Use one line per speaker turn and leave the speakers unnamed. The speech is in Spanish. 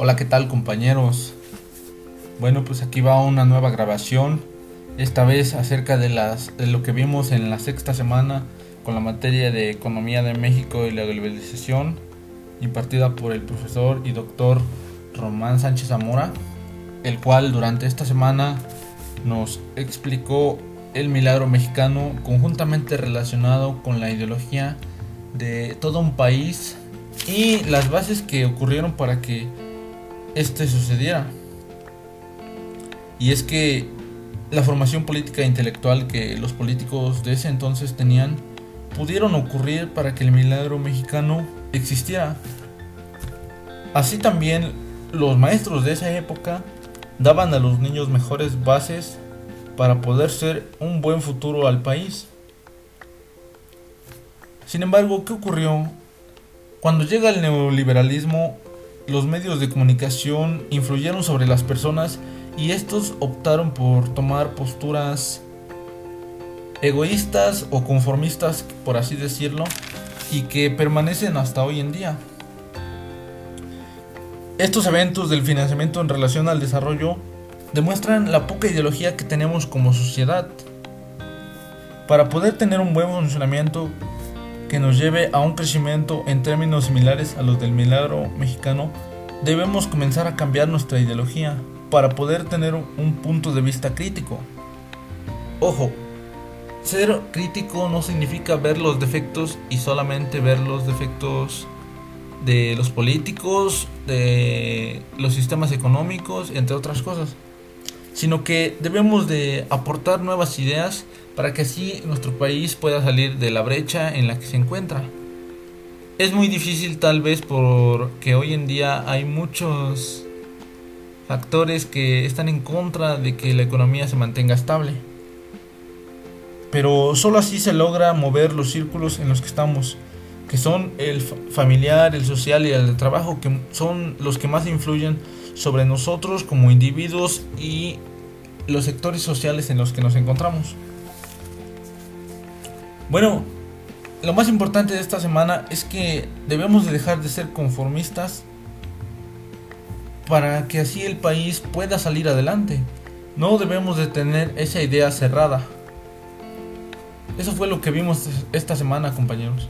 Hola, ¿qué tal compañeros? Bueno, pues aquí va una nueva grabación, esta vez acerca de, las, de lo que vimos en la sexta semana con la materia de Economía de México y la globalización, impartida por el profesor y doctor Román Sánchez Zamora, el cual durante esta semana nos explicó el milagro mexicano conjuntamente relacionado con la ideología de todo un país y las bases que ocurrieron para que este sucediera. Y es que la formación política e intelectual que los políticos de ese entonces tenían pudieron ocurrir para que el milagro mexicano existiera. Así también los maestros de esa época daban a los niños mejores bases para poder ser un buen futuro al país. Sin embargo, ¿qué ocurrió? Cuando llega el neoliberalismo, los medios de comunicación influyeron sobre las personas y estos optaron por tomar posturas egoístas o conformistas, por así decirlo, y que permanecen hasta hoy en día. Estos eventos del financiamiento en relación al desarrollo demuestran la poca ideología que tenemos como sociedad. Para poder tener un buen funcionamiento que nos lleve a un crecimiento en términos similares a los del milagro mexicano, debemos comenzar a cambiar nuestra ideología para poder tener un punto de vista crítico. Ojo, ser crítico no significa ver los defectos y solamente ver los defectos de los políticos, de los sistemas económicos, entre otras cosas, sino que debemos de aportar nuevas ideas para que así nuestro país pueda salir de la brecha en la que se encuentra. Es muy difícil tal vez porque hoy en día hay muchos factores que están en contra de que la economía se mantenga estable. Pero solo así se logra mover los círculos en los que estamos, que son el familiar, el social y el de trabajo, que son los que más influyen sobre nosotros como individuos y los sectores sociales en los que nos encontramos. Bueno, lo más importante de esta semana es que debemos de dejar de ser conformistas para que así el país pueda salir adelante. No debemos de tener esa idea cerrada. Eso fue lo que vimos esta semana, compañeros.